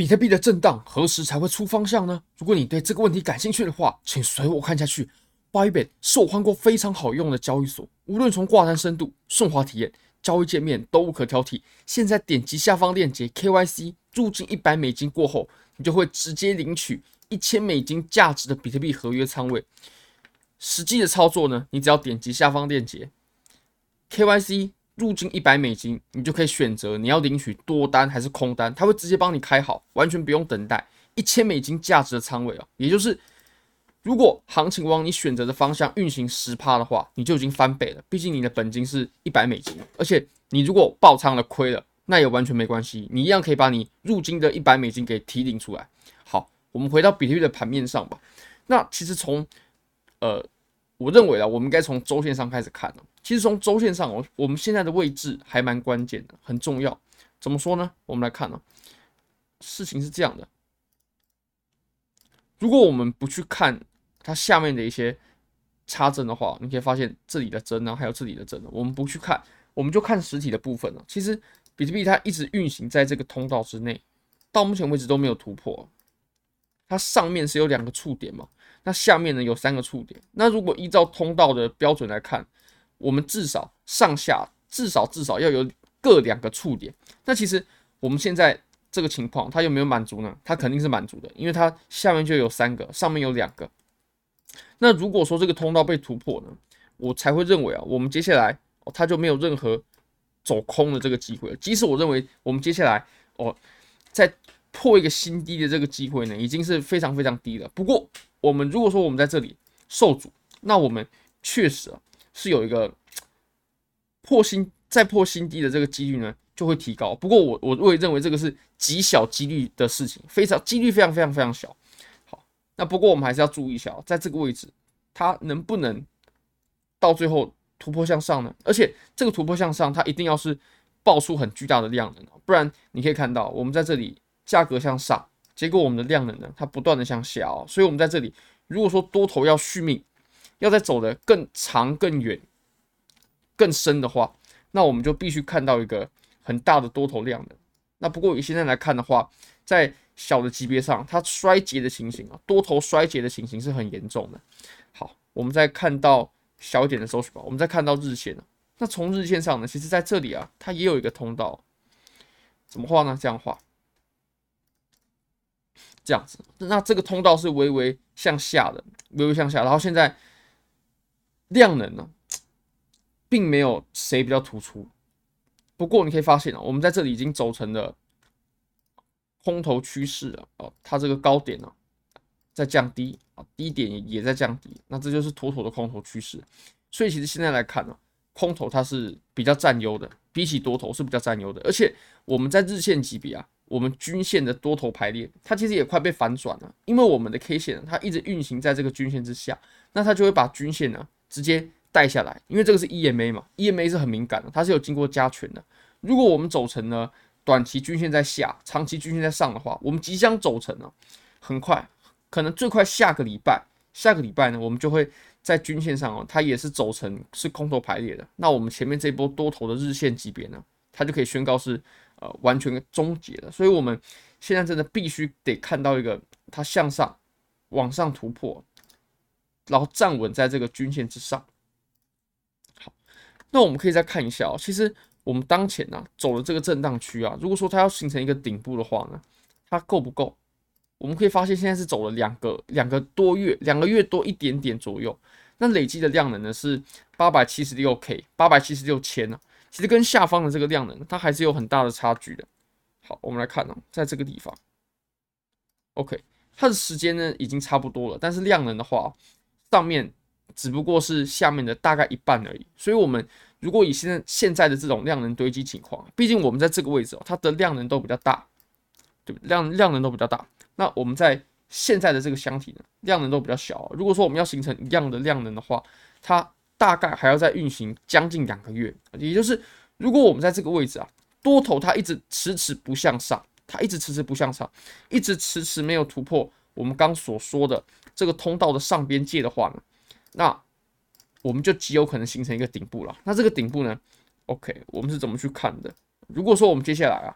比特币的震荡何时才会出方向呢？如果你对这个问题感兴趣的话，请随我看下去。Bybit 是我换过非常好用的交易所，无论从挂单深度、顺滑体验、交易界面都无可挑剔。现在点击下方链接 KYC 入金一百美金过后，你就会直接领取一千美金价值的比特币合约仓位。实际的操作呢，你只要点击下方链接 KYC。入金一百美金，你就可以选择你要领取多单还是空单，他会直接帮你开好，完全不用等待。一千美金价值的仓位哦，也就是如果行情往你选择的方向运行十趴的话，你就已经翻倍了。毕竟你的本金是一百美金，而且你如果爆仓了亏了，那也完全没关系，你一样可以把你入金的一百美金给提领出来。好，我们回到比特币的盘面上吧。那其实从呃。我认为啊，我们应该从周线上开始看了。其实从周线上，我我们现在的位置还蛮关键的，很重要。怎么说呢？我们来看呢，事情是这样的。如果我们不去看它下面的一些插针的话，你可以发现这里的针呢，还有这里的针呢，我们不去看，我们就看实体的部分了。其实比特币它一直运行在这个通道之内，到目前为止都没有突破。它上面是有两个触点嘛？那下面呢，有三个触点。那如果依照通道的标准来看，我们至少上下至少至少要有各两个触点。那其实我们现在这个情况，它有没有满足呢？它肯定是满足的，因为它下面就有三个，上面有两个。那如果说这个通道被突破呢，我才会认为啊，我们接下来哦，它就没有任何走空的这个机会了。即使我认为我们接下来哦，在破一个新低的这个机会呢，已经是非常非常低了。不过，我们如果说我们在这里受阻，那我们确实啊是有一个破新再破新低的这个几率呢就会提高。不过我我我也认为这个是极小几率的事情，非常几率非常非常非常小。好，那不过我们还是要注意一下，在这个位置它能不能到最后突破向上呢？而且这个突破向上，它一定要是爆出很巨大的量能，不然你可以看到我们在这里价格向上。结果我们的量能呢，它不断的向下哦，所以我们在这里，如果说多头要续命，要再走得更长、更远、更深的话，那我们就必须看到一个很大的多头量的。那不过以现在来看的话，在小的级别上，它衰竭的情形啊，多头衰竭的情形是很严重的。好，我们再看到小一点的周期吧，我们再看到日线，那从日线上呢，其实在这里啊，它也有一个通道，怎么画呢？这样画。这样子，那这个通道是微微向下的，微微向下。然后现在量能呢，并没有谁比较突出。不过你可以发现啊，我们在这里已经走成了空头趋势了哦。它这个高点呢，在降低啊，低点也在降低。那这就是妥妥的空头趋势。所以其实现在来看呢，空头它是比较占优的，比起多头是比较占优的。而且我们在日线级别啊。我们均线的多头排列，它其实也快被反转了，因为我们的 K 线呢，它一直运行在这个均线之下，那它就会把均线呢直接带下来，因为这个是 EMA 嘛，EMA 是很敏感的，它是有经过加权的。如果我们走成了短期均线在下，长期均线在上的话，我们即将走成了很快，可能最快下个礼拜，下个礼拜呢，我们就会在均线上哦，它也是走成是空头排列的，那我们前面这波多头的日线级别呢，它就可以宣告是。呃，完全终结了，所以我们现在真的必须得看到一个它向上往上突破，然后站稳在这个均线之上。好，那我们可以再看一下哦，其实我们当前呢、走的这个震荡区啊，如果说它要形成一个顶部的话呢，它够不够？我们可以发现现在是走了两个两个多月，两个月多一点点左右，那累积的量能呢是八百七十六 K，八百七十六千呢。其实跟下方的这个量能，它还是有很大的差距的。好，我们来看哦，在这个地方，OK，它的时间呢已经差不多了，但是量能的话，上面只不过是下面的大概一半而已。所以，我们如果以现在现在的这种量能堆积情况，毕竟我们在这个位置哦，它的量能都比较大，对不对？量量能都比较大。那我们在现在的这个箱体呢，量能都比较小。如果说我们要形成一样的量能的话，它大概还要再运行将近两个月，也就是如果我们在这个位置啊，多头它一直迟迟不向上，它一直迟迟不向上，一直迟迟没有突破我们刚所说的这个通道的上边界的话呢，那我们就极有可能形成一个顶部了。那这个顶部呢，OK，我们是怎么去看的？如果说我们接下来啊，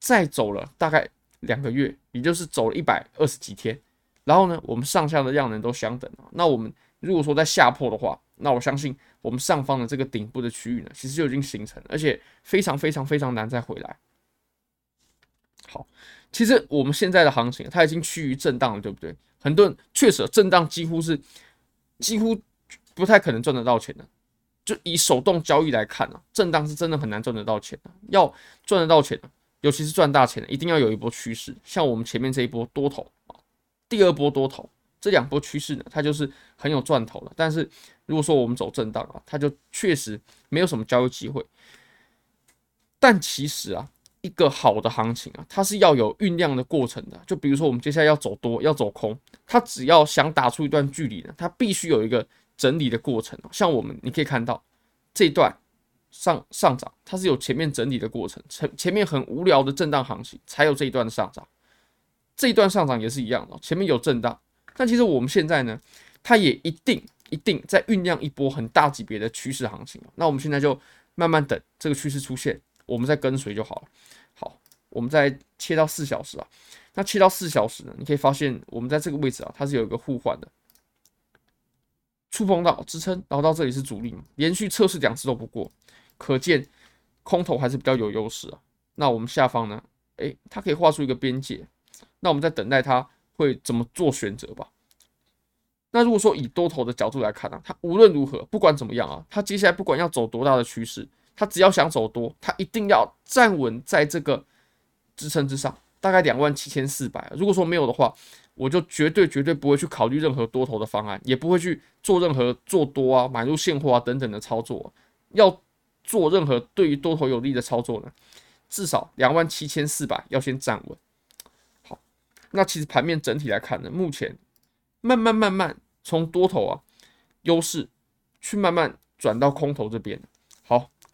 再走了大概两个月，也就是走了一百二十几天。然后呢，我们上下的量能都相等。那我们如果说在下破的话，那我相信我们上方的这个顶部的区域呢，其实就已经形成了，而且非常非常非常难再回来。好，其实我们现在的行情它已经趋于震荡了，对不对？很多人确实震荡几乎是几乎不太可能赚得到钱的。就以手动交易来看啊，震荡是真的很难赚得到钱的。要赚得到钱，尤其是赚大钱的，一定要有一波趋势。像我们前面这一波多头啊，第二波多头，这两波趋势呢，它就是很有赚头的。但是如果说我们走震荡啊，它就确实没有什么交易机会。但其实啊，一个好的行情啊，它是要有酝酿的过程的。就比如说我们接下来要走多，要走空，它只要想打出一段距离呢，它必须有一个。整理的过程，像我们你可以看到这一段上上涨，它是有前面整理的过程，前前面很无聊的震荡行情，才有这一段的上涨。这一段上涨也是一样的，前面有震荡，但其实我们现在呢，它也一定一定在酝酿一波很大级别的趋势行情。那我们现在就慢慢等这个趋势出现，我们再跟随就好了。好，我们再切到四小时啊，那切到四小时呢，你可以发现我们在这个位置啊，它是有一个互换的。触碰到支撑，然后到这里是阻力，连续测试两次都不过，可见空头还是比较有优势啊。那我们下方呢？诶，它可以画出一个边界，那我们在等待它会怎么做选择吧。那如果说以多头的角度来看啊，它无论如何，不管怎么样啊，它接下来不管要走多大的趋势，他只要想走多，他一定要站稳在这个支撑之上，大概两万七千四百。如果说没有的话，我就绝对绝对不会去考虑任何多头的方案，也不会去做任何做多啊、买入现货啊等等的操作。要做任何对于多头有利的操作呢，至少两万七千四百要先站稳。好，那其实盘面整体来看呢，目前慢慢慢慢从多头啊优势去慢慢转到空头这边。好，